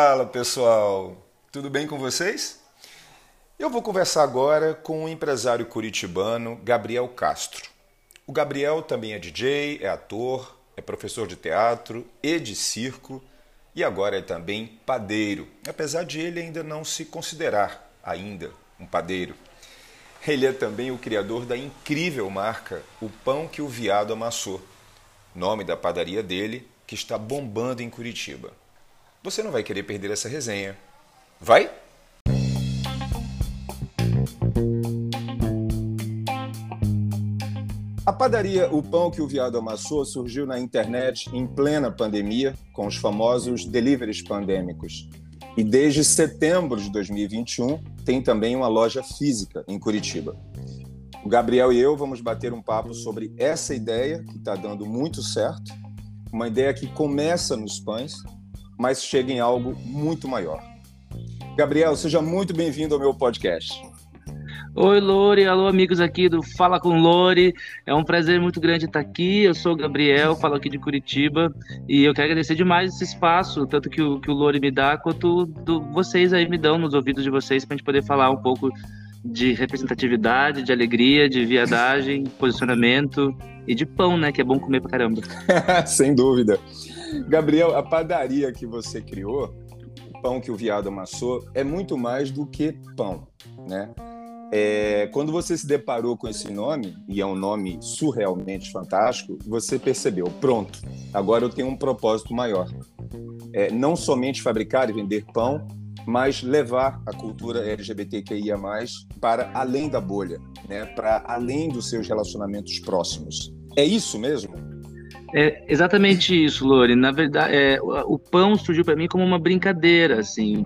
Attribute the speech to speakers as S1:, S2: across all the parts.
S1: Fala pessoal, tudo bem com vocês? Eu vou conversar agora com o empresário curitibano Gabriel Castro. O Gabriel também é DJ, é ator, é professor de teatro e de circo e agora é também padeiro, apesar de ele ainda não se considerar ainda um padeiro. Ele é também o criador da incrível marca O Pão que o Viado Amassou, nome da padaria dele que está bombando em Curitiba. Você não vai querer perder essa resenha. Vai? A padaria O Pão que o Viado Amassou surgiu na internet em plena pandemia, com os famosos deliveries pandêmicos. E desde setembro de 2021 tem também uma loja física em Curitiba. O Gabriel e eu vamos bater um papo sobre essa ideia que está dando muito certo, uma ideia que começa nos pães mas chega em algo muito maior. Gabriel, seja muito bem-vindo ao meu podcast.
S2: Oi, Lore, alô, amigos aqui do Fala com Lore. É um prazer muito grande estar aqui. Eu sou o Gabriel, falo aqui de Curitiba e eu quero agradecer demais esse espaço, tanto que o, que o Lore me dá, quanto do, vocês aí me dão nos ouvidos de vocês, para a gente poder falar um pouco de representatividade, de alegria, de viadagem, posicionamento e de pão, né? Que é bom comer pra caramba.
S1: Sem dúvida. Gabriel, a padaria que você criou, o pão que o viado amassou, é muito mais do que pão, né? É, quando você se deparou com esse nome, e é um nome surrealmente fantástico, você percebeu, pronto, agora eu tenho um propósito maior. É, não somente fabricar e vender pão, mas levar a cultura LGBTQIA+, para além da bolha, né? para além dos seus relacionamentos próximos. É isso mesmo?
S2: É exatamente isso, Lore. Na verdade, é, o pão surgiu para mim como uma brincadeira, assim.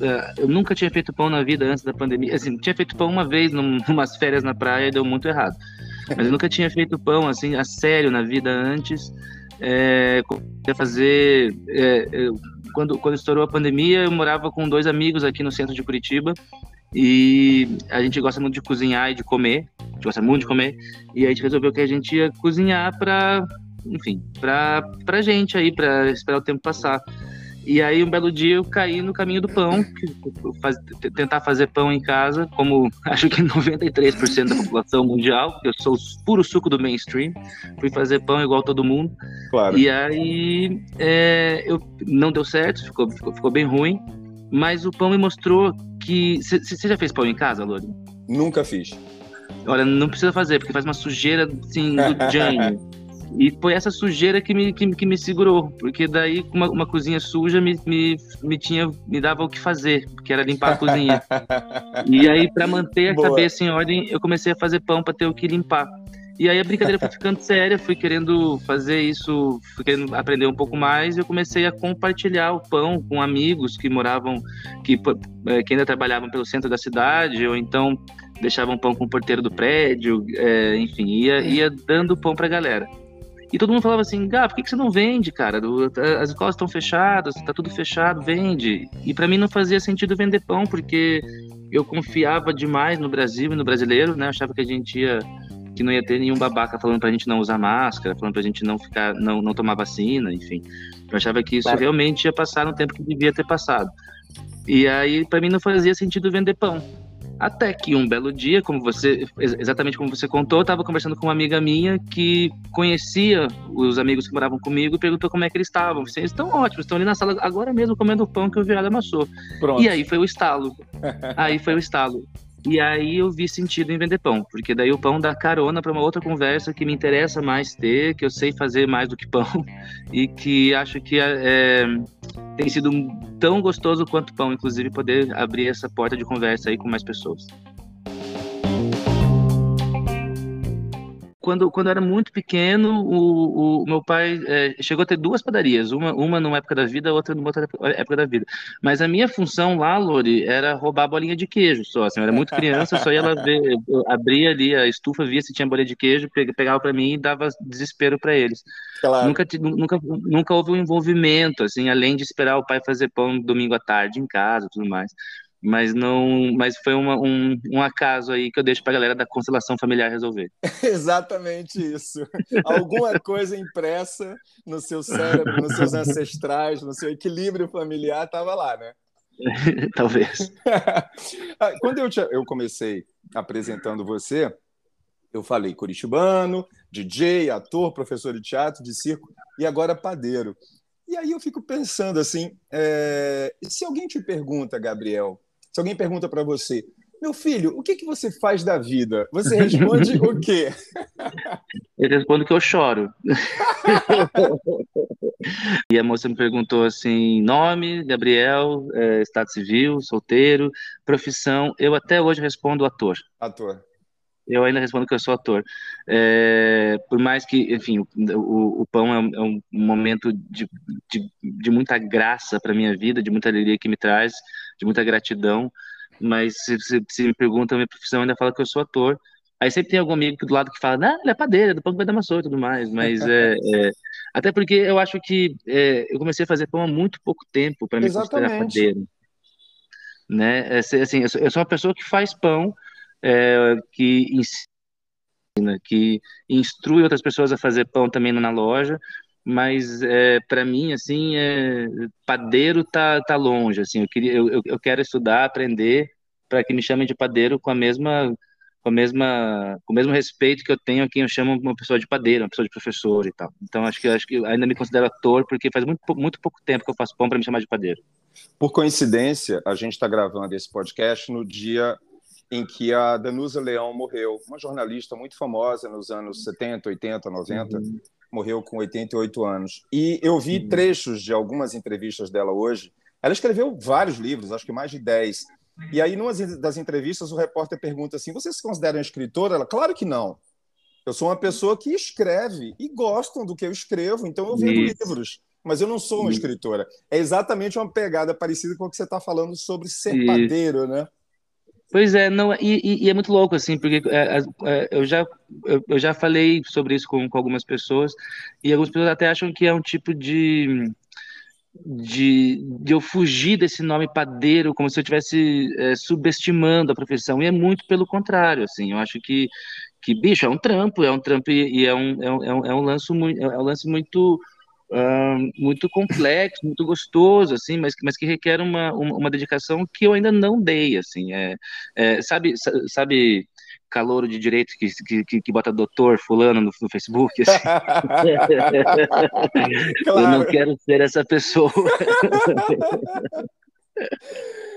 S2: É, eu nunca tinha feito pão na vida antes da pandemia. Assim, tinha feito pão uma vez, num, numas férias na praia, e deu muito errado. Mas eu nunca tinha feito pão, assim, a sério na vida antes. É, comecei a fazer... É, eu, quando, quando estourou a pandemia, eu morava com dois amigos aqui no centro de Curitiba. E a gente gosta muito de cozinhar e de comer. Gosta muito de comer. E a gente resolveu que a gente ia cozinhar para, enfim, para pra gente aí, para esperar o tempo passar. E aí, um belo dia, eu caí no caminho do pão, faz, tentar fazer pão em casa, como acho que 93% da população mundial, eu sou o puro suco do mainstream, fui fazer pão igual todo mundo. Claro. E aí, é, eu, não deu certo, ficou, ficou, ficou bem ruim, mas o pão me mostrou que. Você já fez pão em casa, Lori?
S1: Nunca fiz.
S2: Olha, não precisa fazer, porque faz uma sujeira assim do Jane. E foi essa sujeira que me, que, que me segurou, porque daí uma, uma cozinha suja me, me, me, tinha, me dava o que fazer, que era limpar a cozinha. e aí, para manter a Boa. cabeça em ordem, eu comecei a fazer pão para ter o que limpar. E aí a brincadeira foi ficando séria, fui querendo fazer isso, fui querendo aprender um pouco mais, e eu comecei a compartilhar o pão com amigos que moravam, que, é, que ainda trabalhavam pelo centro da cidade, ou então deixavam pão com o porteiro do prédio, é, enfim, ia, ia dando pão pra galera. E todo mundo falava assim, Gá, por que, que você não vende, cara? As escolas estão fechadas, tá tudo fechado, vende. E para mim não fazia sentido vender pão, porque eu confiava demais no Brasil e no brasileiro, né? Eu achava que a gente ia que não ia ter nenhum babaca falando pra gente não usar máscara, falando pra gente não ficar, não, não tomar vacina, enfim. Eu achava que isso claro. realmente ia passar no tempo que devia ter passado. E aí, para mim, não fazia sentido vender pão. Até que um belo dia, como você, exatamente como você contou, eu estava conversando com uma amiga minha que conhecia os amigos que moravam comigo e perguntou como é que eles estavam. Eles estão ótimos, estão ali na sala agora mesmo comendo o pão que o viado amassou. Pronto. E aí foi o estalo. aí foi o estalo. E aí eu vi sentido em vender pão, porque daí o pão dá carona para uma outra conversa que me interessa mais ter, que eu sei fazer mais do que pão e que acho que é, tem sido tão gostoso quanto pão, inclusive poder abrir essa porta de conversa aí com mais pessoas. Quando, quando eu era muito pequeno, o, o meu pai é, chegou a ter duas padarias, uma, uma numa época da vida, outra numa outra época da vida. Mas a minha função lá, Lori, era roubar a bolinha de queijo só. Assim, eu era muito criança, só ia lá ver, abria ali a estufa, via se tinha bolinha de queijo, pegava para mim e dava desespero para eles. Claro. Nunca, nunca, nunca houve um envolvimento, assim, além de esperar o pai fazer pão domingo à tarde em casa tudo mais. Mas não, mas foi uma, um, um acaso aí que eu deixo para a galera da constelação familiar resolver.
S1: Exatamente isso. Alguma coisa impressa no seu cérebro, nos seus ancestrais, no seu equilíbrio familiar estava lá, né?
S2: Talvez.
S1: Ah, quando eu, te, eu comecei apresentando você, eu falei curitibano, DJ, ator, professor de teatro, de circo e agora padeiro. E aí eu fico pensando assim, é... se alguém te pergunta, Gabriel, se alguém pergunta para você, meu filho, o que, que você faz da vida? Você responde o quê?
S2: Eu respondo que eu choro. e a moça me perguntou assim: nome, Gabriel, é, estado civil, solteiro, profissão. Eu até hoje respondo ator.
S1: Ator.
S2: Eu ainda respondo que eu sou ator. É, por mais que, enfim, o, o pão é um, é um, momento de, de, de muita graça para minha vida, de muita alegria que me traz, de muita gratidão. Mas se, se, se me pergunta a minha profissão, eu ainda falo que eu sou ator. Aí sempre tem algum amigo do lado que fala, não, ele é padeiro, do pão que vai dar maçã e tudo mais. Mas é, é, até porque eu acho que é, eu comecei a fazer pão há muito pouco tempo para me Exatamente. considerar padeiro. Né? É, assim, eu sou uma pessoa que faz pão, é, que ensina, que instrui outras pessoas a fazer pão também na loja, mas é, para mim assim é, padeiro tá, tá longe assim eu queria eu, eu quero estudar aprender para que me chamem de padeiro com a mesma com a mesma com o mesmo respeito que eu tenho a quem eu chamo uma pessoa de padeiro uma pessoa de professor e tal. Então acho que acho que ainda me considero ator porque faz muito muito pouco tempo que eu faço pão para me chamar de padeiro.
S1: Por coincidência a gente está gravando esse podcast no dia em que a Danusa Leão morreu, uma jornalista muito famosa nos anos 70, 80, 90, uhum. morreu com 88 anos. E eu vi uhum. trechos de algumas entrevistas dela hoje. Ela escreveu vários livros, acho que mais de 10. E aí, numa das entrevistas, o repórter pergunta assim: Você se considera uma escritora? Ela, claro que não. Eu sou uma pessoa que escreve e gostam do que eu escrevo, então eu vendo Isso. livros. Mas eu não sou uma escritora. É exatamente uma pegada parecida com o que você está falando sobre ser padeiro, né?
S2: Pois é, não, e, e, é muito louco, assim, porque é, é, eu, já, eu, eu, já falei sobre isso com, com, algumas pessoas, e algumas pessoas até acham que é um tipo de, de, de eu fugir desse nome padeiro, como se eu estivesse é, subestimando a profissão, e é muito pelo contrário, assim, eu acho que, que bicho, é um trampo, é um trampo e, e é, um, é, um, é um lance muito, é um lance muito Uh, muito complexo, muito gostoso, assim, mas, mas que requer uma, uma, uma, dedicação que eu ainda não dei, assim, é, é sabe, sabe calouro de direito que, que, que bota doutor fulano no, no Facebook, assim. claro. eu não quero ser essa pessoa.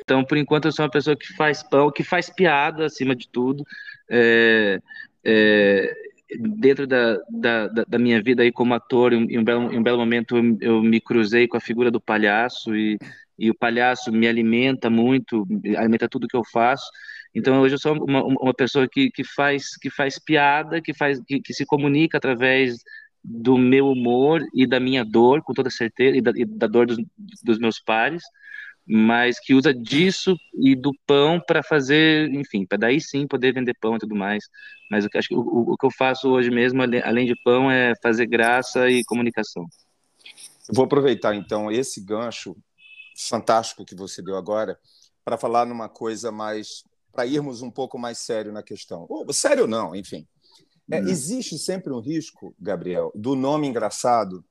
S2: então, por enquanto, eu sou uma pessoa que faz pão, que faz piada, acima de tudo, é, é, dentro da, da, da, minha vida aí como ator, em um belo, em um belo momento eu, eu, me cruzei com a figura do palhaço e, e o palhaço me alimenta muito, alimenta tudo que eu faço. Então hoje eu sou uma, uma pessoa que, que, faz, que faz piada, que, faz, que, que se comunica através do meu humor e da minha dor, com toda certeza, e da, e da dor dos, dos meus pares mas que usa disso e do pão para fazer, enfim, para daí sim poder vender pão e tudo mais. Mas eu acho que o, o, que eu faço hoje mesmo, além de pão, é fazer graça e comunicação.
S1: vou aproveitar então esse gancho fantástico que você deu agora para falar numa coisa mais para irmos um pouco mais sério na questão. Ou, sério não, enfim. É, hum. Existe sempre um risco, Gabriel, do nome engraçado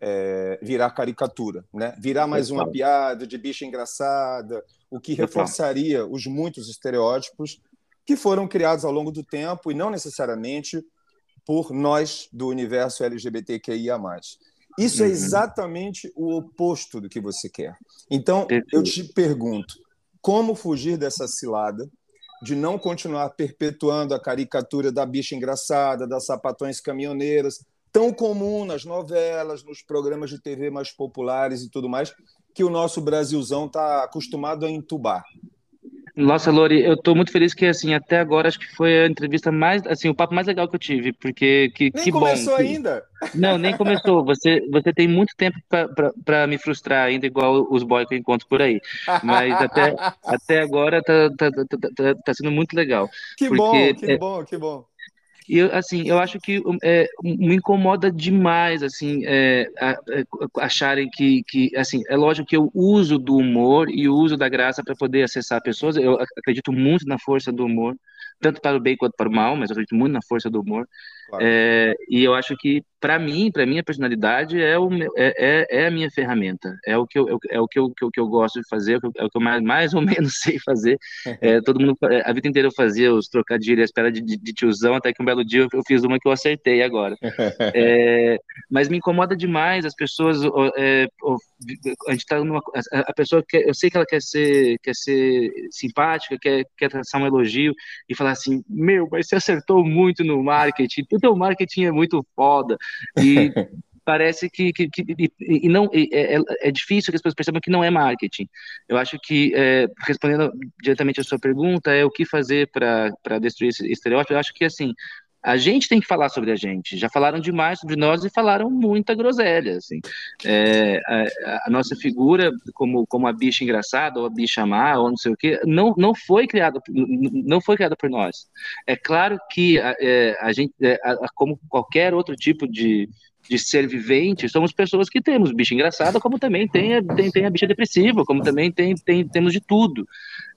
S1: é, virar caricatura, né? virar mais uma piada de bicha engraçada, o que reforçaria os muitos estereótipos que foram criados ao longo do tempo e não necessariamente por nós do universo LGBTQIA+. Isso é uhum. é exatamente o oposto do que você quer. Então, eu te pergunto, como fugir dessa cilada de não continuar perpetuando a caricatura da bicha engraçada, das sapatões caminhoneiras, tão comum nas novelas, nos programas de TV mais populares e tudo mais, que o nosso Brasilzão está acostumado a entubar.
S2: Nossa, Lori, eu estou muito feliz que, assim, até agora acho que foi a entrevista mais, assim, o papo mais legal que eu tive, porque que,
S1: nem
S2: que
S1: bom.
S2: Nem
S1: começou ainda?
S2: Não, nem começou. Você, você tem muito tempo para me frustrar ainda, igual os boys que eu encontro por aí. Mas até, até agora tá, tá, tá, tá, tá sendo muito legal.
S1: Que bom, que é, bom, que bom
S2: E assim, eu acho que é, me incomoda demais, assim, é, é, acharem que, que, assim, é lógico que eu uso do humor e uso da graça para poder acessar pessoas. Eu acredito muito na força do humor, tanto para o bem quanto para o mal, mas eu acredito muito na força do humor. Claro. É, e eu acho que, para mim, para minha personalidade, é, o meu, é, é, é, a minha ferramenta. É o que eu, é o que eu, que eu, que eu gosto de fazer, é o que eu mais, mais ou menos sei fazer. É, todo mundo, a vida inteira eu fazia os trocadilhos, a espera de, de, de, tiozão, até que um belo dia eu, fiz uma que eu acertei agora. É, mas me incomoda demais as pessoas. É, a gente tá numa. A, a, pessoa quer, eu sei que ela quer ser, quer ser simpática, quer, quer traçar um elogio e falar assim: Meu, mas você acertou muito no marketing o teu marketing é muito foda. E parece que, que, que e, não é, é, é, difícil que as pessoas percebam que não é marketing. Eu acho que é, respondendo diretamente a sua pergunta é o que fazer para destruir esse estereótipo. Eu acho que assim a gente tem que falar sobre a gente. Já falaram demais sobre nós e falaram muita groselha. Assim. É, a, a, nossa figura, como, como a bicha engraçada, ou a bicha má, ou não sei o quê, não, não, foi, criada, não foi criada por nós. É claro que a, é, a gente, é, a, como qualquer outro tipo de, de ser vivente, somos pessoas que temos bicha engraçada, como também tem, tem, tem a bicha depressiva, como também tem, tem, temos de tudo.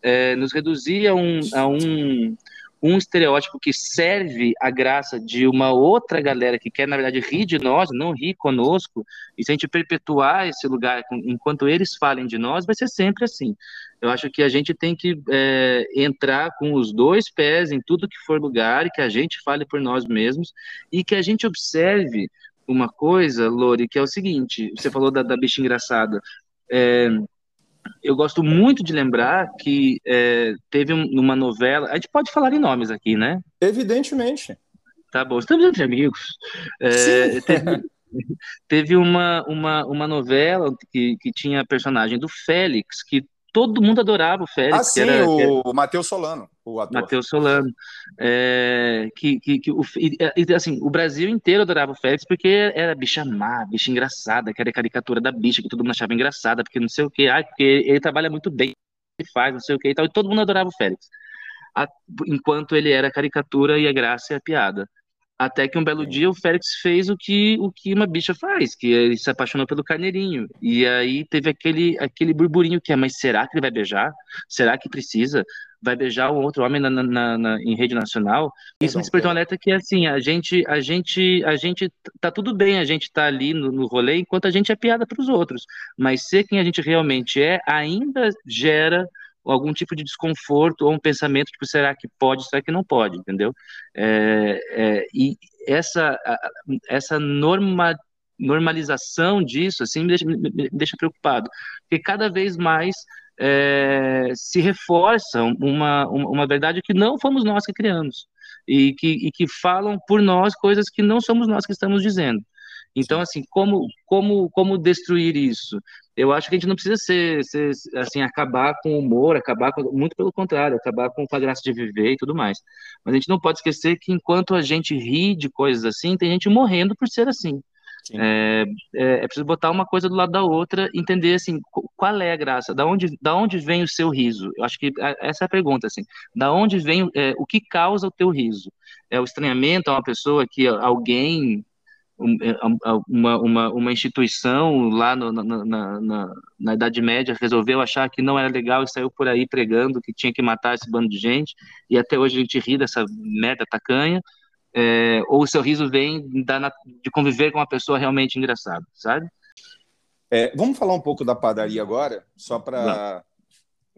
S2: É, nos reduzir a um, a um um estereótipo que serve a graça de uma outra galera que quer, na verdade, rir de nós, não rir conosco, e se a gente perpetuar esse lugar enquanto eles falem de nós, vai ser sempre assim. Eu acho que a gente tem que é, entrar com os dois pés em tudo que for lugar, e que a gente fale por nós mesmos, e que a gente observe uma coisa, Lori, que é o seguinte: você falou da, da bicha engraçada. É, eu gosto muito de lembrar que é, teve uma novela. A gente pode falar em nomes aqui, né?
S1: Evidentemente.
S2: Tá bom, estamos entre amigos. É, teve, teve uma, uma, uma novela que, que tinha a personagem do Félix, que todo mundo adorava o Félix.
S1: Ah, sim, era, o era... Matheus Solano, o ator.
S2: Matheus Solano. É, que, que, que o, e, assim, o Brasil inteiro adorava o Félix porque era bicha má, bicha engraçada, que era a caricatura da bicha, que todo mundo achava engraçada, porque não sei o que, ah, porque ele trabalha muito bem, ele faz, não sei o que e tal, e todo mundo adorava o Félix. A, enquanto ele era a caricatura e a graça e a piada. Até que um belo dia o Félix fez o que, o que uma bicha faz, que ele se apaixonou pelo carneirinho. E aí teve aquele, aquele burburinho que é, mas será que ele vai beijar? Será que precisa? Vai beijar um outro homem na, na, na, em rede nacional? Isso me despertou um alerta que, assim, a gente, a gente, a gente, tá tudo bem a gente tá ali no, no rolê enquanto a gente é piada para os outros. Mas ser quem a gente realmente é ainda gera algum tipo de desconforto ou um pensamento tipo será que pode, será que não pode, entendeu? É, é, e essa essa norma, normalização disso assim me deixa, me deixa preocupado, porque cada vez mais é, se reforça uma, uma verdade que não fomos nós que criamos e que, e que falam por nós coisas que não somos nós que estamos dizendo. Então, assim, como, como, como destruir isso? Eu acho que a gente não precisa ser, ser assim, acabar com o humor, acabar com, muito pelo contrário, acabar com a graça de viver e tudo mais. Mas a gente não pode esquecer que enquanto a gente ri de coisas assim, tem gente morrendo por ser assim. É, é, é, preciso botar uma coisa do lado da outra, entender assim qual é a graça, da onde, da onde vem o seu riso. Eu acho que essa é a pergunta assim, da onde vem é, o que causa o teu riso? É o estranhamento a uma pessoa que alguém uma, uma, uma instituição lá no, na, na, na, na, Idade Média resolveu achar que não era legal e saiu por aí pregando que tinha que matar esse bando de gente, e até hoje a gente ri dessa merda tacanha, é, ou o seu riso vem da, de conviver com uma pessoa realmente engraçada, sabe?
S1: É, vamos falar um pouco da padaria agora, só para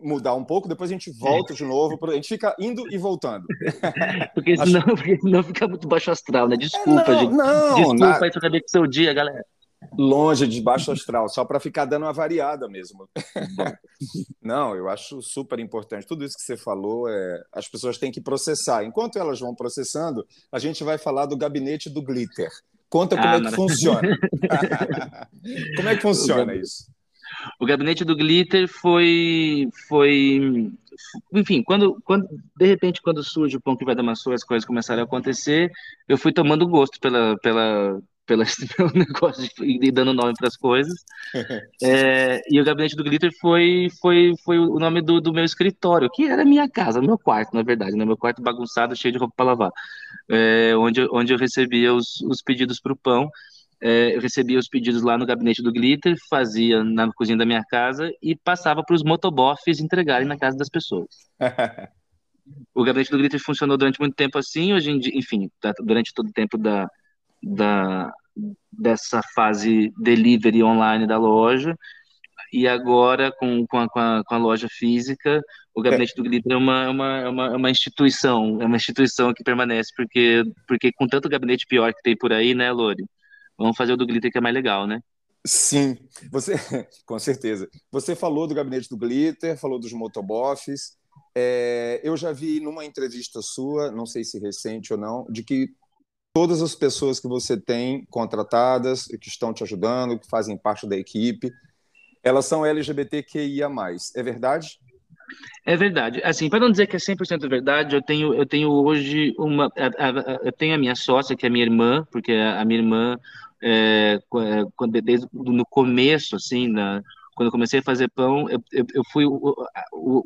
S1: mudar um pouco, depois a gente volta de novo, a gente fica indo e voltando.
S2: porque, senão, Acho... porque senão fica muito baixo astral, né? Desculpa, é, não, gente. Não, Desculpa na... aí, acabei com o seu dia, galera.
S1: Longe de baixo astral, só para ficar dando uma variada mesmo. não, eu acho super importante. Tudo isso que você falou, é, as pessoas têm que processar. Enquanto elas vão processando, a gente vai falar do gabinete do glitter. Conta como ah, é que funciona. como é que funciona isso?
S2: O gabinete do glitter foi, foi, enfim, quando, quando de repente quando surge o pão que vai dar maçã, as coisas começaram a acontecer, eu fui tomando gosto pela, pela, pela, pelo negócio ir dando nome para as coisas. É, e o gabinete do glitter foi, foi, foi o nome do, do meu escritório, que era minha casa, meu quarto, na verdade, né? meu quarto bagunçado, cheio de roupa para lavar, é, onde, onde eu recebia os, os pedidos para o pão. É, eu recebia os pedidos lá no gabinete do Glitter, fazia na cozinha da minha casa e passava para os motoboffs entregarem na casa das pessoas. o gabinete do Glitter funcionou durante muito tempo assim, hoje em dia, enfim, tá, durante todo o tempo da, da, dessa fase delivery online da loja. E agora, com, com, a, com, a, com a loja física, o Gabinete do Glitter é uma, é uma, é uma, é uma instituição, é uma instituição que permanece, porque, porque com tanto gabinete pior que tem por aí, né, Lori? Vamos fazer o do Glitter que é mais legal, né?
S1: Sim, você com certeza. Você falou do gabinete do Glitter, falou dos motoboffs. É, eu já vi numa entrevista sua, não sei se recente ou não, de que todas as pessoas que você tem contratadas, que estão te ajudando, que fazem parte da equipe, elas são LGBTQIA+. É verdade?
S2: É verdade. Assim, para não dizer que é 100% verdade, eu tenho, eu tenho hoje uma. Eu tenho a minha sócia, que é a minha irmã, porque a minha irmã, é, é desde no começo, assim, na, quando eu comecei a fazer pão, eu, eu, eu fui o, o,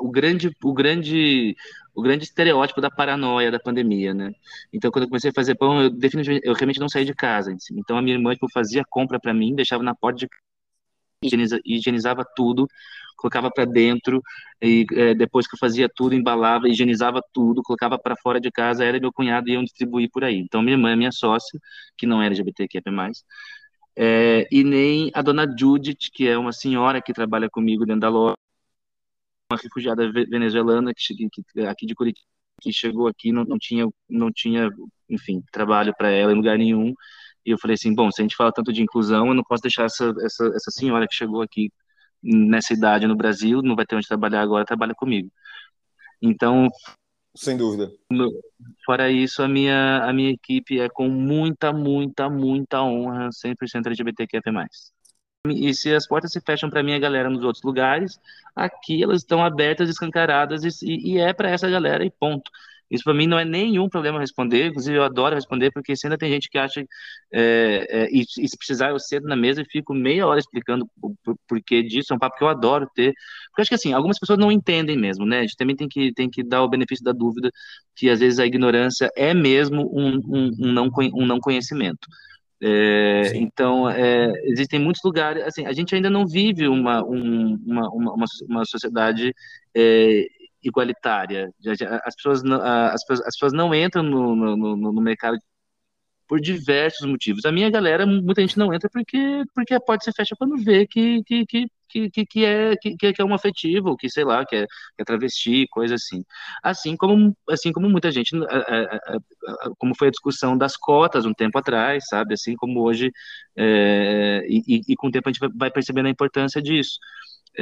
S2: o, grande, o grande o grande estereótipo da paranoia da pandemia, né? Então, quando eu comecei a fazer pão, eu definitivamente, eu realmente não saí de casa. Então, a minha irmã tipo, fazia compra para mim, deixava na porta de higieniza, higienizava tudo, colocava para dentro e é, depois que eu fazia tudo, embalava, higienizava tudo, colocava para fora de casa, era meu cunhado e iam distribuir por aí. Então, minha irmã é minha sócia, que não é LGBTQIA+, é, e nem a dona Judith, que é uma senhora que trabalha comigo dentro da loja, uma refugiada venezuelana que, que aqui de Curitiba que chegou aqui não, não tinha não tinha enfim trabalho para ela em lugar nenhum e eu falei assim bom se a gente fala tanto de inclusão eu não posso deixar essa essa, essa senhora que chegou aqui nessa idade no Brasil não vai ter onde trabalhar agora trabalha comigo. Então
S1: sem dúvida.
S2: fora isso a minha a minha equipe é com muita muita muita honra 100% LGBTQIA+ e se as portas se fecham para minha galera nos outros lugares, aqui elas estão abertas, escancaradas e, e é para essa galera e ponto. Isso para mim não é nenhum problema responder, inclusive eu adoro responder, porque ainda tem gente que acha, é, é, e, e, se precisar eu cedo na mesa e fico meia hora explicando o porquê disso, é um papo que eu adoro ter, porque acho que assim, algumas pessoas não entendem mesmo, né, a gente também tem que, tem que dar o benefício da dúvida, que às vezes a ignorância é mesmo um, um, um não, um não conhecimento. É, então, é, existem muitos lugares, assim, a gente ainda não vive uma, um, uma, uma, uma, sociedade é, igualitária. As pessoas não, as, as pessoas não entram no, no, no mercado por diversos motivos. A minha galera, muita gente não entra porque, porque a porta se fecha quando vê que, que, que, que, que, é, que, que é um afetivo, que sei lá, que é, que é travesti, coisa assim. Assim como, assim como muita gente, como foi a discussão das cotas um tempo atrás, sabe? Assim como hoje, é, e, e, com o tempo a gente vai percebendo a importância disso.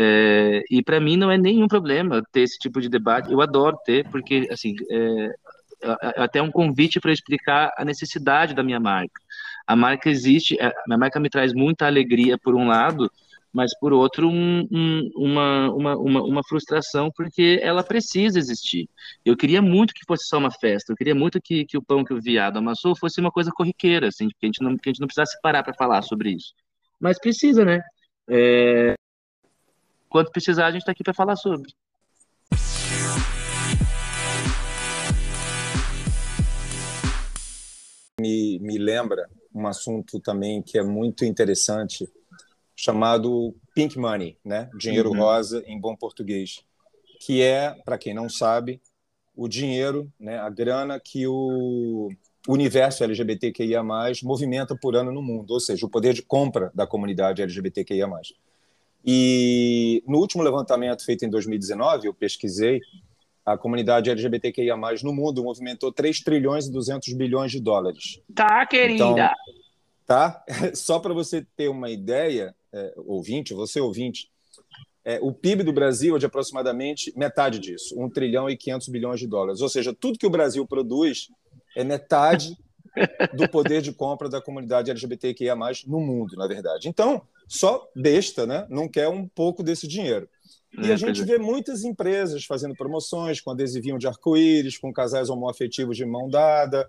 S2: É, e para mim não é nenhum problema ter esse tipo de debate. Eu adoro ter, porque assim é, até um convite para explicar a necessidade da minha marca. A marca existe, a minha marca me traz muita alegria por um lado, mas por outro um, um, uma, uma, uma, uma, frustração porque ela precisa existir. Eu queria muito que fosse só uma festa, eu queria muito que, que o pão que o viado amassou fosse uma coisa corriqueira, assim, que a gente não, que a gente não precisasse parar para falar sobre isso. Mas precisa, né? É... Quando precisar, a gente está aqui para falar sobre.
S1: me, me lembra um assunto também que é muito interessante, chamado pink money, né? dinheiro uhum. rosa em bom português, que é, para quem não sabe, o dinheiro, né, a grana que o universo LGBTQIA+, movimenta por ano no mundo, ou seja, o poder de compra da comunidade LGBTQIA+. E no último levantamento feito em 2019, eu pesquisei, a comunidade LGBTQIA+, no mundo movimentou 3 trilhões e 200 bilhões de dólares.
S2: Tá, querida. Então,
S1: tá? Só para você ter uma ideia, é, ouvinte, você ouvinte, é, o PIB do Brasil é de aproximadamente metade disso, 1 trilhão e 500 bilhões de dólares. Ou seja, tudo que o Brasil produz é metade do poder de compra da comunidade LGBTQIA+, no mundo, na verdade. Então, só besta, né? Não quer um pouco desse dinheiro. E é, a gente vê muitas empresas fazendo promoções com adesivinho de arco-íris, com casais homoafetivos de mão dada.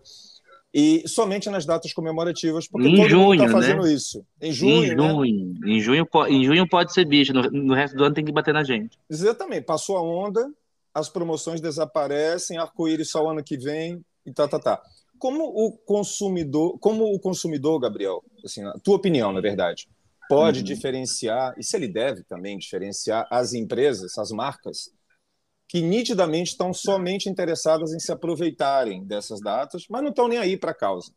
S1: E somente nas datas comemorativas,
S2: porque em todo junho, mundo está
S1: fazendo
S2: né?
S1: isso. Em junho,
S2: em junho, né? em junho, em junho pode ser bicho, no, no, resto do ano tem que bater na gente.
S1: Exatamente, passou a onda, as promoções desaparecem, arco-íris só o ano que vem e tá, tá, tá. Como o consumidor, como o consumidor, Gabriel, assim, na tua opinião, na verdade, pode uhum. diferenciar, e se ele deve também diferenciar as empresas, as marcas, que nitidamente estão somente interessadas em se aproveitarem dessas datas, mas não estão nem aí para a causa.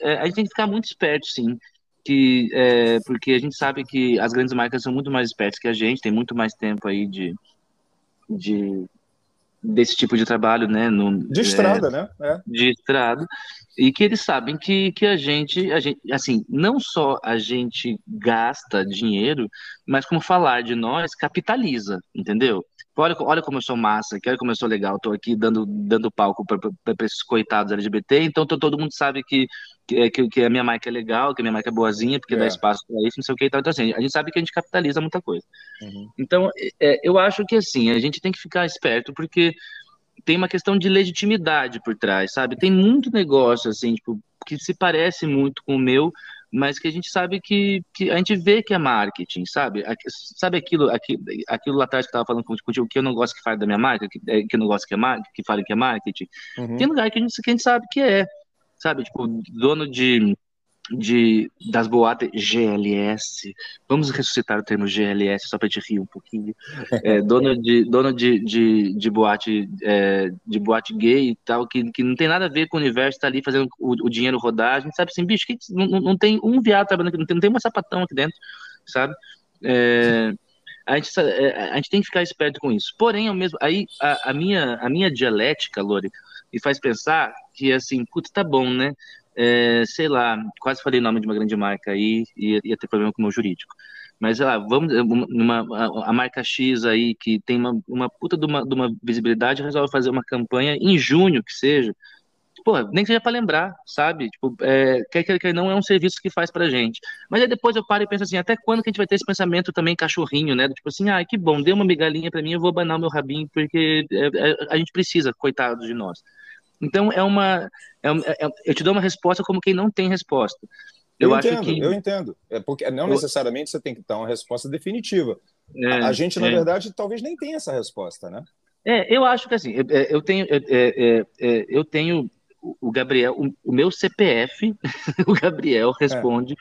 S2: É, a gente tem que ficar muito esperto, sim, que, é, porque a gente sabe que as grandes marcas são muito mais espertas que a gente, tem muito mais tempo aí de, de desse tipo de trabalho, né? No,
S1: de estrada, é, né?
S2: É. De estrada. E que eles sabem que, que a gente, a gente, assim, não só a gente gasta dinheiro, mas como falar de nós capitaliza, entendeu? Olha, olha como eu sou massa, olha como eu sou legal, tô aqui dando, dando palco para esses coitados LGBT, então todo mundo sabe que, que, que, a minha marca é legal, que a minha marca é boazinha, porque é. dá espaço para isso, não sei o que e tal. Então, assim, a gente sabe que a gente capitaliza muita coisa. Uhum. Então, é, eu acho que, assim, a gente tem que ficar esperto, porque tem uma questão de legitimidade por trás, sabe? Tem muito negócio, assim, tipo, que se parece muito com o meu, mas que a gente sabe que, que a gente vê que é marketing, sabe? Sabe aquilo, aquilo, aquilo lá atrás que eu estava falando contigo, que eu não gosto que fale da minha marca, que, é, que eu não gosto que, é mar, que fale que é marketing? Uhum. Tem lugar que a, gente, que a gente sabe que é, sabe? Tipo, dono de de, das boates GLS. Vamos ressuscitar o termo GLS só para te rir um pouquinho. É, dono de, dono de, de, de boate é, de boate gay e tal, que, que não tem nada a ver com o universo, tá ali fazendo o, o dinheiro rodar. A gente sabe assim, bicho, que, não, não tem um viado trabalhando aqui, não tem, não tem uma sapatão aqui dentro, sabe? É, a gente, é, a gente tem que ficar esperto com isso. Porém, ao mesmo, aí a, a minha, a minha dialética, Lore, me faz pensar que assim, putz, tá bom, né? É, sei lá, quase falei o nome de uma grande marca aí e ia ter problema com o meu jurídico. Mas, sei lá, vamos, uma, a, a marca X aí, que tem uma, uma puta de uma, de uma visibilidade, resolve fazer uma campanha em junho, que seja. Pô, nem que seja para lembrar, sabe? Tipo, é, quer que não é um serviço que faz pra gente. Mas aí depois eu paro e penso assim, até quando que a gente vai ter esse pensamento também cachorrinho, né? Tipo assim, ah, que bom, dê uma migalhinha para mim, eu vou abanar o meu rabinho, porque é, é, a gente precisa, coitado de nós. Então, é uma. É, é, eu te dou uma resposta como quem não tem resposta.
S1: Eu, eu entendo, que... eu entendo. É porque não necessariamente você tem que dar uma resposta definitiva. É, a, gente, na é. verdade, talvez nem tenha essa resposta, né?
S2: É, eu acho que assim, eu tenho, eu tenho o Gabriel, o, o meu CPF, o Gabriel responde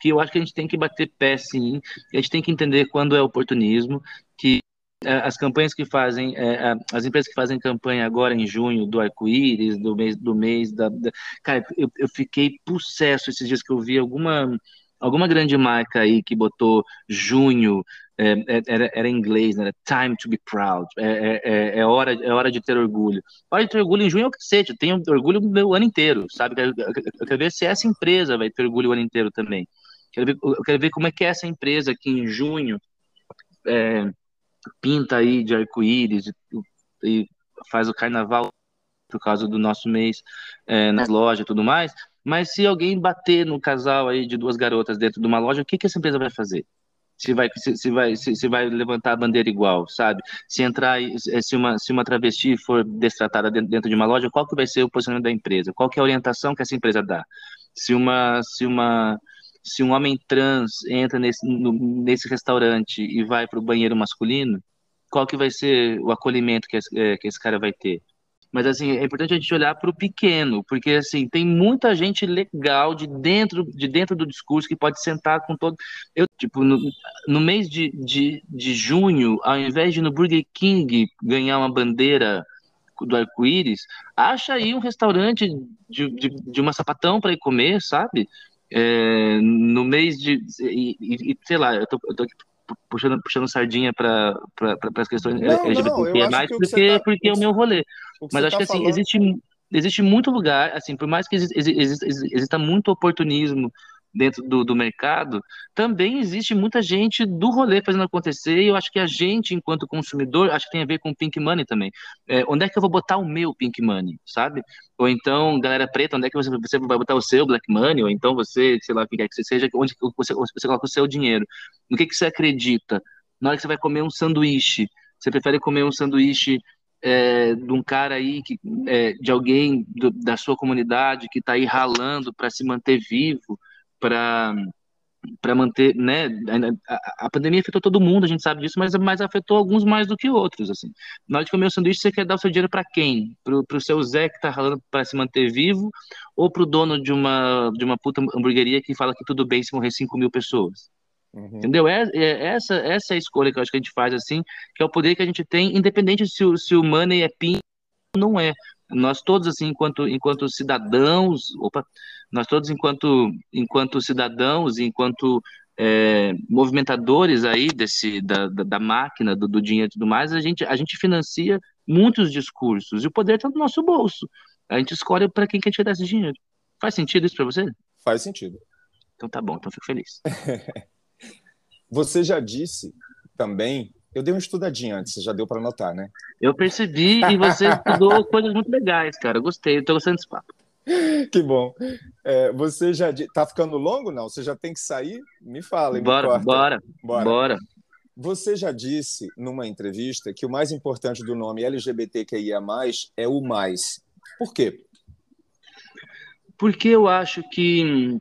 S2: que eu acho que a gente tem que bater pé sim, a gente tem que entender quando é oportunismo, que é, as campanhas que fazem, é, as empresas que fazem campanha agora em junho do arco-íris, do mês, do mês da, da, cara, eu, eu fiquei possesso esses dias que eu vi alguma, alguma grande marca aí que botou junho, é, é era, era em inglês, né? Time to be proud, é, é, é, hora, é hora de ter orgulho. Hora de ter orgulho em junho é o cacete, eu tenho orgulho o ano inteiro, sabe? Eu, eu, eu quero ver se essa empresa vai ter orgulho o ano inteiro também. Quero ver, eu quero ver como é que é essa empresa aqui em junho. É, pinta aí de arco-íris e, e, faz o carnaval por causa do nosso mês é, nas lojas e tudo mais. Mas se alguém bater no casal aí de duas garotas dentro de uma loja, o que, que essa empresa vai fazer? Se vai, se, se vai, se, se, vai levantar a bandeira igual, sabe? Se entrar, se uma, se uma travesti for destratada dentro, de uma loja, qual que vai ser o posicionamento da empresa? Qual que é a orientação que essa empresa dá? Se uma, se uma, se um homem trans entra nesse, no, nesse restaurante e vai para o banheiro masculino, qual que vai ser o acolhimento que esse, é, que esse cara vai ter? Mas assim, é importante a gente olhar para o pequeno, porque assim, tem muita gente legal de dentro, de dentro do discurso que pode sentar com todo. Eu, tipo, no, no mês de, de, de junho, ao invés de no Burger King ganhar uma bandeira do arco-íris, acha aí um restaurante de, de, de uma sapatão para ir comer, sabe? É, no mês de. E, e, sei lá, eu tô, eu tô aqui puxando, puxando sardinha para pra, as questões não, LGBT mais, porque, tá, porque é o meu rolê. O Mas acho tá que assim, existe, existe muito lugar, assim, por mais que exista, exista, exista muito oportunismo dentro do, do mercado, também existe muita gente do rolê fazendo acontecer, e eu acho que a gente, enquanto consumidor, acho que tem a ver com Pink Money também. É, onde é que eu vou botar o meu Pink Money, sabe? Ou então, galera preta, onde é que você, você vai botar o seu Black Money? Ou então você, sei lá, o que quer que você seja, onde você, você coloca o seu dinheiro? No que, que você acredita? Na hora que você vai comer um sanduíche, você prefere comer um sanduíche é, de um cara aí, que, é, de alguém do, da sua comunidade que está aí ralando para se manter vivo, para para manter, né? A, a, pandemia afetou todo mundo, a gente sabe disso, mas, mas afetou alguns mais do que outros, assim. Na hora de comer o sanduíche, você quer dar o seu dinheiro para quem? Pro, pro seu Zé que tá ralando para se manter vivo, ou pro dono de uma, de uma puta hamburgueria que fala que tudo bem se morrer 5 mil pessoas? Uhum. Entendeu? É, é, essa, essa é a escolha que eu acho que a gente faz assim, que é o poder que a gente tem, independente se o, se o money é pin ou não é. Nós todos, assim, enquanto, enquanto cidadãos, opa, nós todos, enquanto, enquanto cidadãos, enquanto é, movimentadores aí desse, da, da, da máquina, do, do, dinheiro e tudo mais, a gente, a gente financia muitos discursos, e o poder está no nosso bolso. A gente escolhe para quem quer tirar esse dinheiro. Faz sentido isso para você?
S1: Faz sentido.
S2: Então tá bom, então fico feliz.
S1: Você já disse também. Eu dei uma estudadinha antes, você já deu para notar, né?
S2: Eu percebi e você estudou coisas muito legais, cara. Eu gostei, eu tô gostando desse papo.
S1: Que bom. É, você já tá ficando longo? Não? Você já tem que sair? Me fala.
S2: Bora,
S1: me
S2: bora, bora, bora.
S1: Você já disse numa entrevista que o mais importante do nome LGBTQIA+, é o mais. Por quê?
S2: Porque eu acho que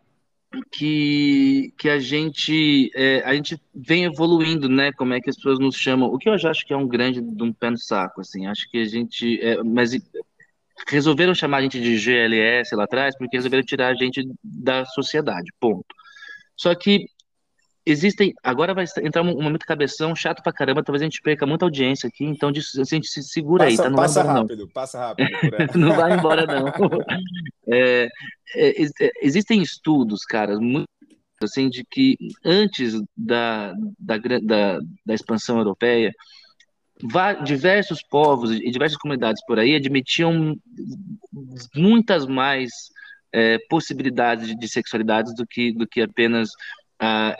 S2: que, que a gente é, a gente vem evoluindo, né? Como é que as pessoas nos chamam? O que eu já acho que é um grande de um pé no saco, assim. Acho que a gente, é, mas resolveram chamar a gente de GLS lá atrás porque resolveram tirar a gente da sociedade, ponto. Só que existem. Agora vai entrar um momento cabeção chato pra caramba, talvez a gente perca muita audiência aqui, então a gente se segura
S1: passa,
S2: aí, tá?
S1: Não passa vai embora, rápido, não. passa rápido.
S2: não vai embora, não. É, é, é, existem estudos, cara, muito assim, de que antes da, da, da, da expansão europeia, diversos povos e diversas comunidades por aí admitiam muitas mais é, possibilidades de, de sexualidades do que, do que apenas a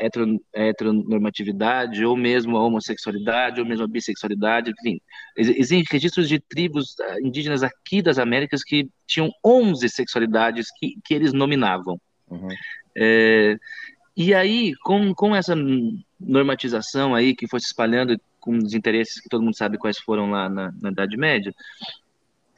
S2: heteronormatividade, ou mesmo a homossexualidade, ou mesmo a bissexualidade, enfim. Existem registros de tribos ah, indígenas aqui das Américas que tinham 11 sexualidades que, que eles nominavam. Uhum. É, e aí, com, com essa normatização aí que foi se espalhando com os interesses que todo mundo sabe quais foram lá na, na Idade Média,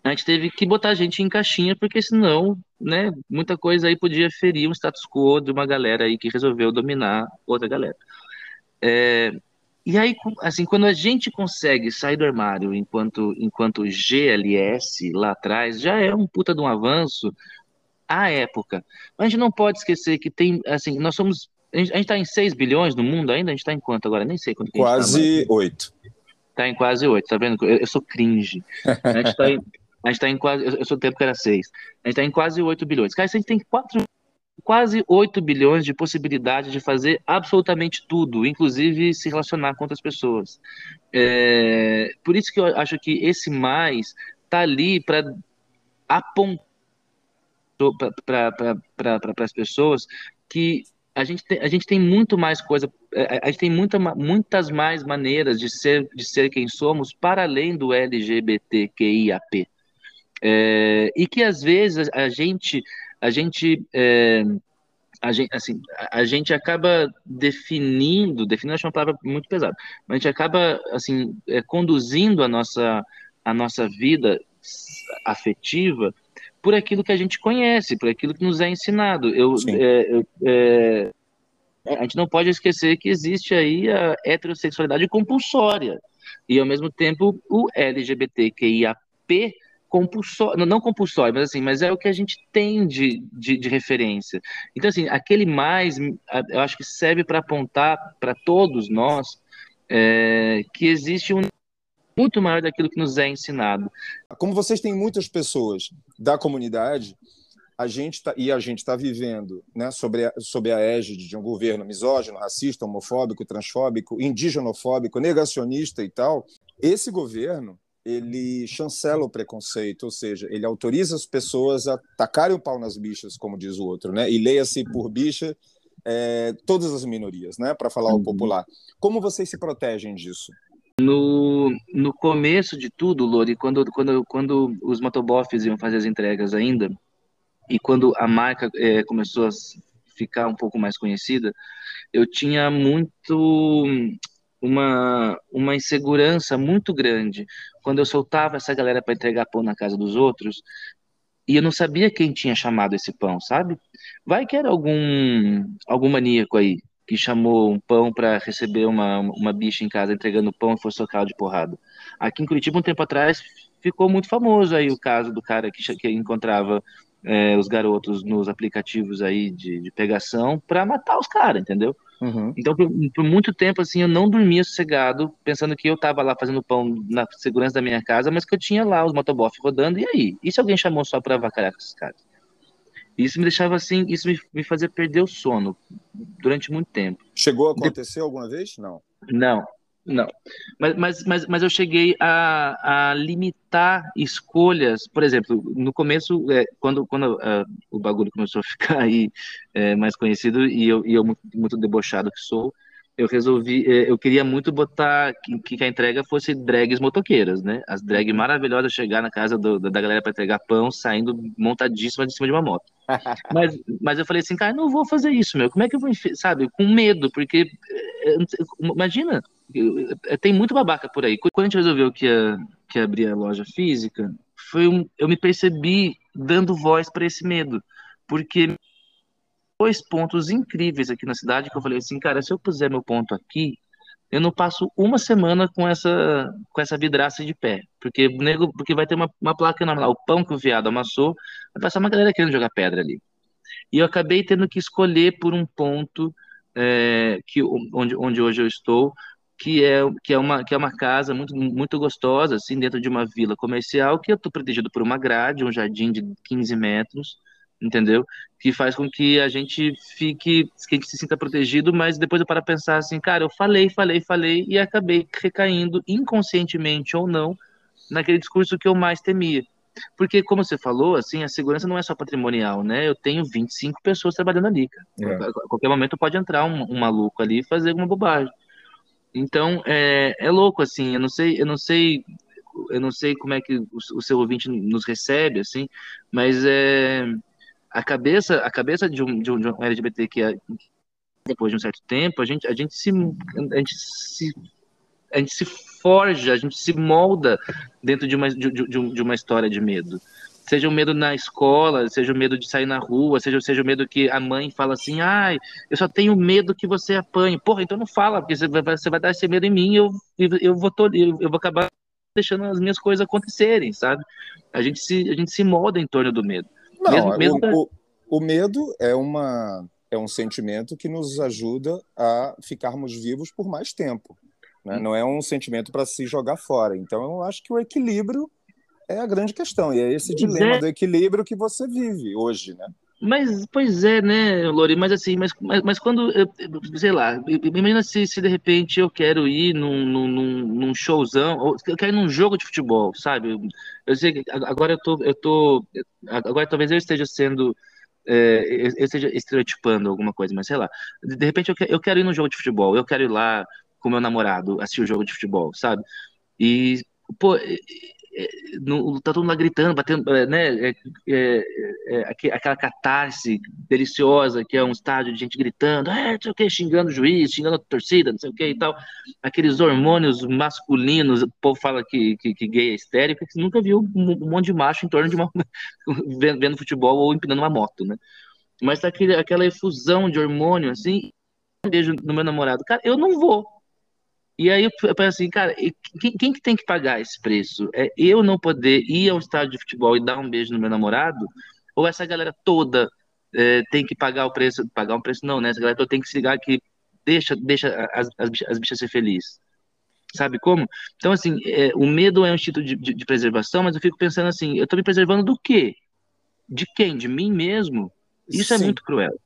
S2: a gente teve que botar a gente em caixinha, porque senão, né, muita coisa aí podia ferir um status quo de uma galera aí que resolveu dominar outra galera. É, e aí, assim, quando a gente consegue sair do armário enquanto, enquanto GLS lá atrás, já é um puta de um avanço à época. Mas a gente não pode esquecer que tem, assim, nós somos, a gente está em 6 bilhões no mundo ainda, a gente está em quanto agora? Nem sei quanto
S1: Quase tá, 8.
S2: Está em quase 8, tá vendo? Eu, eu sou cringe. A gente está em a gente está em quase. Eu sou do tempo que era 6. A gente está em quase 8 bilhões. Cara, a gente tem quatro, quase 8 bilhões de possibilidade de fazer absolutamente tudo, inclusive se relacionar com outras pessoas. É, por isso que eu acho que esse mais está ali para apontar para as pessoas que a gente, tem, a gente tem muito mais coisa, é, a gente tem muita, muitas mais maneiras de ser, de ser quem somos para além do LGBTQIAP. É, e que às vezes a gente, a gente, é, a gente, assim, a, gente acaba definindo, definindo acho uma palavra muito pesada, mas a gente acaba assim é, conduzindo a nossa, a nossa vida afetiva por aquilo que a gente conhece, por aquilo que nos é ensinado. Eu, é, eu é, a gente não pode esquecer que existe aí a heterossexualidade compulsória e ao mesmo tempo o LGBTQIAP compulsório, não compulsório, mas assim, mas é o que a gente tem de, de, de referência. Então, assim, aquele mais, eu acho que serve para apontar para todos nós é, que existe um muito maior daquilo que nos é ensinado.
S1: Como vocês têm muitas pessoas da comunidade, a gente tá, e a gente está vivendo né, sobre, a, sobre a égide de um governo misógino, racista, homofóbico, transfóbico, indigenofóbico, negacionista e tal, esse governo ele chancela o preconceito, ou seja, ele autoriza as pessoas a tacarem o pau nas bichas, como diz o outro, né? E leia-se por bicha é, todas as minorias, né? Para falar uhum. o popular. Como vocês se protegem disso?
S2: No, no começo de tudo, Lori, quando, quando, quando os motoboffs iam fazer as entregas ainda, e quando a marca é, começou a ficar um pouco mais conhecida, eu tinha muito uma, uma insegurança muito grande quando eu soltava essa galera para entregar pão na casa dos outros e eu não sabia quem tinha chamado esse pão, sabe? Vai que era algum algum maníaco aí que chamou um pão para receber uma, uma bicha em casa entregando pão e foi socado de porrada. Aqui em Curitiba, um tempo atrás, ficou muito famoso aí o caso do cara que, que encontrava é, os garotos nos aplicativos aí de, de pegação para matar os caras, entendeu? Uhum. Então, por, por, muito tempo, assim, eu não dormia sossegado, pensando que eu estava lá fazendo pão na segurança da minha casa, mas que eu tinha lá os motobof rodando, e aí? E se alguém chamou só para avacalhar com esses caras? Isso me deixava assim, isso me, me fazia perder o sono durante muito tempo.
S1: Chegou a acontecer De... alguma vez? Não.
S2: Não, não, mas, mas, mas, mas eu cheguei a, a limitar escolhas. Por exemplo, no começo, é, quando, quando uh, o bagulho começou a ficar aí é, mais conhecido e eu, e eu muito, muito debochado que sou, eu resolvi, é, eu queria muito botar que, que, a entrega fosse drags motoqueiras, né? As drags maravilhosas chegar na casa do, da galera para entregar pão, saindo montadíssima de cima de uma moto. mas, mas eu falei assim, cara, não vou fazer isso, meu. Como é que eu vou, sabe? Com medo, porque é, imagina, tem muito babaca por aí. Quando a gente resolveu que ia, que ia abrir a loja física, foi um, eu me percebi dando voz para esse medo, porque dois pontos incríveis aqui na cidade que eu falei assim, cara, se eu puser meu ponto aqui, eu não passo uma semana com essa com essa vidraça de pé, porque nego, porque vai ter uma, uma placa enorme lá, o pão que o viado amassou, vai passar uma galera querendo jogar pedra ali. E eu acabei tendo que escolher por um ponto é, que onde, onde hoje eu estou, que é, que é, uma, que é uma casa muito, muito gostosa, assim, dentro de uma vila comercial, que eu estou protegido por uma grade, um jardim de 15 metros, entendeu? Que faz com que a gente fique, que a gente se sinta protegido, mas depois eu para pensar assim, cara, eu falei, falei, falei e acabei recaindo inconscientemente ou não naquele discurso que eu mais temia. Porque, como você falou, assim, a segurança não é só patrimonial, né? Eu tenho 25 pessoas trabalhando ali. É. A qualquer momento pode entrar um, um maluco ali e fazer alguma bobagem. Então, é, é louco, assim, eu não sei, eu não sei eu não sei como é que o, o seu ouvinte nos recebe, assim, mas é, a cabeça, a cabeça de um, de um, de um LGBT que é, depois de um certo tempo, a gente, a gente se, a gente se, a gente se forja, a gente se molda dentro de uma, de, de, de uma história de medo. Seja o medo na escola, seja o medo de sair na rua, seja, seja o medo que a mãe fala assim, ai, eu só tenho medo que você apanhe. Porra, então não fala, porque você vai, você vai dar esse medo em mim e eu, eu, vou, eu vou acabar deixando as minhas coisas acontecerem, sabe? A gente se, a gente se molda em torno do medo.
S1: Não, mesmo, mesmo o, o, o, medo é, uma, é um sentimento que nos ajuda a ficarmos vivos por mais tempo. Né? Hum. Não é um sentimento para se jogar fora. Então, eu acho que o equilíbrio é a grande questão. E é esse dilema é. do equilíbrio que você vive hoje, né?
S2: Mas, pois é, né, Lori, mas assim, mas, mas, mas quando, eu, sei lá, imagina se, se de repente eu quero ir num, num, num showzão, ou eu quero ir num jogo de futebol, sabe? Eu sei que agora eu tô, eu tô, agora talvez eu esteja sendo, é, eu esteja estereotipando alguma coisa, mas sei lá, de repente eu quero, eu quero ir num jogo de futebol, eu quero ir lá com meu namorado assistir o jogo de futebol, sabe? E, pô, no, tá todo mundo lá gritando, batendo, é, né? É, é, é, aquela catarse deliciosa que é um estádio de gente gritando, é, não sei o que, xingando o juiz, xingando a torcida, não sei o que e tal. Aqueles hormônios masculinos, o povo fala que, que, que gay é porque você nunca viu um, monte de macho em torno de uma. vendo, vendo futebol ou empinando uma moto, né? Mas tá aquele, aquela efusão de hormônio, assim, um beijo no meu namorado. Cara, eu não vou e aí eu penso assim, cara, quem, quem, que tem que pagar esse preço? É eu não poder ir ao estádio de futebol e dar um beijo no meu namorado? Ou essa galera toda é, tem que pagar o preço? Pagar um preço não, né? Essa galera toda tem que se ligar que deixa, deixa as, as, bichas, as bichas ser felizes. Sabe como? Então, assim, é, o medo é um instinto de, de, de, preservação, mas eu fico pensando assim, eu tô me preservando do quê? De quem? De mim mesmo? Isso é Sim. é muito cruel.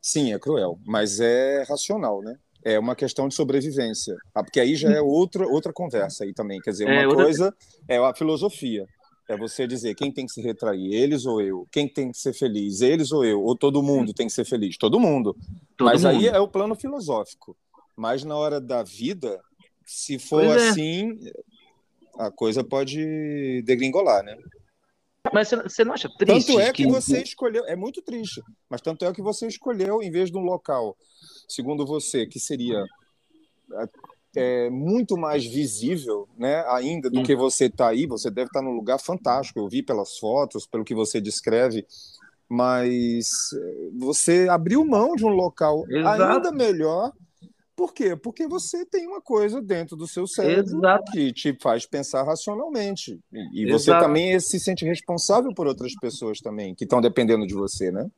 S1: Sim, é cruel, mas é racional, né? É uma questão de sobrevivência. Ah, porque aí já é outra, outra conversa aí também. Quer dizer, é, uma é, outra... coisa é a filosofia. É você dizer quem tem que se retrair, eles ou eu? Quem tem que ser feliz, eles ou eu? Ou todo mundo tem que ser feliz? Todo mundo. Todo Mas mundo. aí é o plano filosófico. Mas na hora da vida, se for pois é. assim, a coisa pode degringolar, né?
S2: Mas você não acha triste?
S1: Tanto é que, que você escolheu, é muito triste, mas tanto é que você escolheu, em vez de um local segundo você, que seria é, muito mais visível, né, ainda do que você está aí. Você deve estar tá num lugar fantástico. Eu vi pelas fotos, pelo que você descreve, mas é, você abriu mão de um local Exato. ainda melhor. Por quê? Porque você tem uma coisa dentro do seu cérebro Exato. que te faz pensar racionalmente. E você também se sente responsável por outras pessoas também, que estão dependendo de você, né?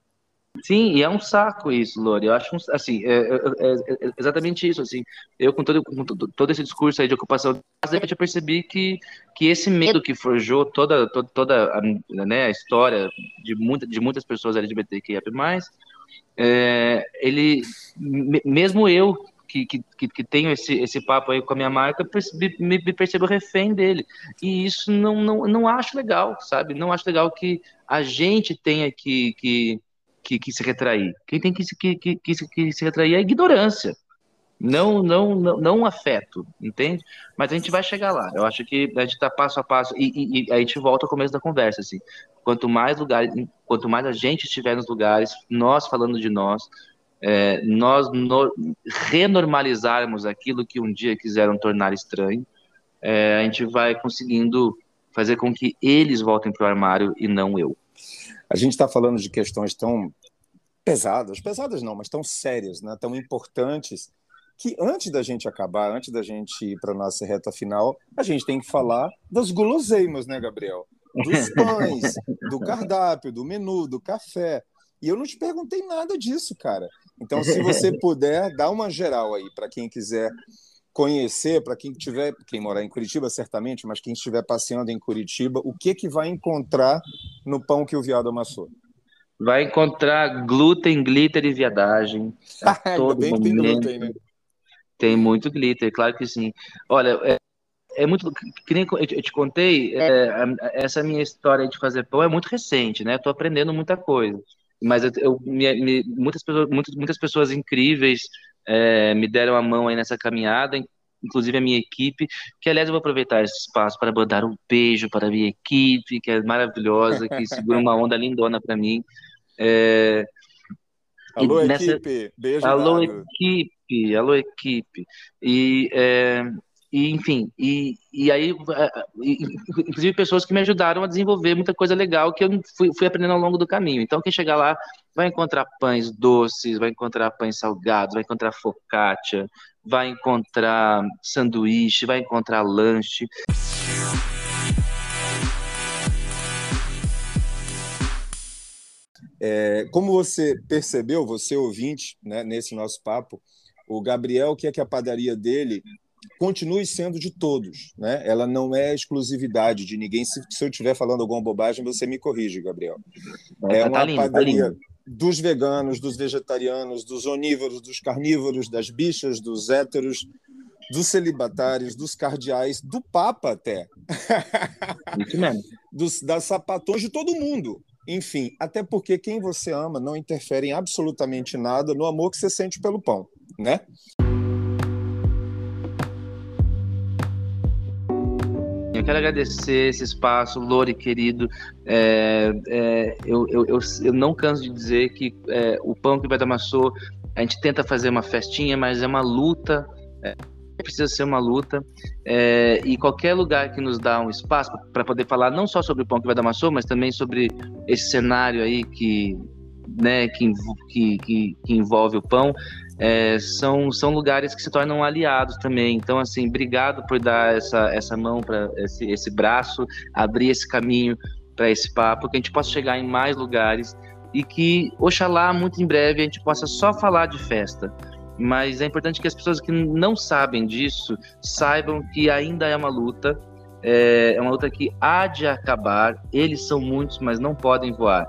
S2: Sim, e é um saco isso, Lore. Eu acho, assim, é, é, é, é exatamente isso, assim. Eu, com todo, com todo esse discurso aí de ocupação, eu percebi que, que esse medo que forjou toda, toda, toda a, né, a história de, muita, de muitas pessoas LGBTQIA+, é, ele, mesmo eu, que, que, que, tenho esse, esse papo aí com a minha marca, me, me percebo refém dele. E isso não, não, não acho legal, sabe? Não acho legal que a gente tenha que, que que, que se retrair. Quem tem que se, que, que, que, se retrair é a ignorância, não, não, não, não afeto, entende? Mas a gente vai chegar lá. Eu acho que a gente está passo a passo e, e, e, a gente volta ao começo da conversa, assim. Quanto mais lugares, quanto mais a gente estiver nos lugares, nós falando de nós, é, nós no, renormalizarmos aquilo que um dia quiseram tornar estranho, é, a gente vai conseguindo fazer com que eles voltem para o armário e não eu.
S1: A gente está falando de questões tão pesadas, pesadas não, mas tão sérias, né, tão importantes, que antes da gente acabar, antes da gente ir para a nossa reta final, a gente tem que falar das guloseimas, né, Gabriel? Dos pães, do cardápio, do menu, do café. E eu não te perguntei nada disso, cara. Então, se você puder, dá uma geral aí para quem quiser conhecer, para quem tiver, quem morar em Curitiba certamente, mas quem estiver passeando em Curitiba, o que que vai encontrar no pão que o viado amassou?
S2: Vai encontrar glúten, glitter e viadagem.
S1: Ainda bem que tem glúten, né?
S2: Tem muito glitter, claro que sim. Olha, é, é muito. Que nem eu te contei, é, essa minha história de fazer pão é muito recente, né? Estou aprendendo muita coisa. Mas eu, eu me, me, muitas, pessoas, muitas, muitas pessoas incríveis é, me deram a mão aí nessa caminhada, inclusive a minha equipe, que aliás eu vou aproveitar esse espaço para mandar um beijo para a minha equipe, que é maravilhosa, que segura uma onda lindona para mim. É,
S1: alô, nessa... equipe, beijo.
S2: Alô, dado. equipe, alô, equipe. E é, e enfim, e, e aí, é, inclusive pessoas que me ajudaram a desenvolver muita coisa legal que eu fui, fui aprendendo ao longo do caminho. Então, quem chegar lá vai encontrar pães doces, vai encontrar pães salgados, vai encontrar focaccia, vai encontrar sanduíche, vai encontrar lanche.
S1: É, como você percebeu, você ouvinte, né, nesse nosso papo, o Gabriel quer que a padaria dele continue sendo de todos, né? Ela não é exclusividade de ninguém. Se, se eu estiver falando alguma bobagem, você me corrige, Gabriel. É tá uma tá padaria dos veganos, dos vegetarianos, dos onívoros, dos carnívoros, das bichas, dos héteros, dos celibatários, dos cardeais, do Papa até.
S2: Isso mesmo.
S1: Dos, das sapatões de todo mundo. Enfim, até porque quem você ama não interfere em absolutamente nada no amor que você sente pelo pão, né?
S2: Eu quero agradecer esse espaço, Lore, querido. É, é, eu, eu, eu, eu, não canso de dizer que é, o Pão que vai dar maçô, a gente tenta fazer uma festinha, mas é uma luta. É, precisa ser uma luta é, e qualquer lugar que nos dá um espaço para poder falar não só sobre o pão que vai dar maçô, mas também sobre esse cenário aí que né, que, que, que, que envolve o pão, é, são, são lugares que se tornam aliados também. Então, assim, obrigado por dar essa, essa mão, para esse, esse braço, abrir esse caminho para esse papo, que a gente possa chegar em mais lugares e que, oxalá, muito em breve, a gente possa só falar de festa. Mas é importante que as pessoas que não sabem disso saibam que ainda é uma luta, é, é uma luta que há de acabar. Eles são muitos, mas não podem voar.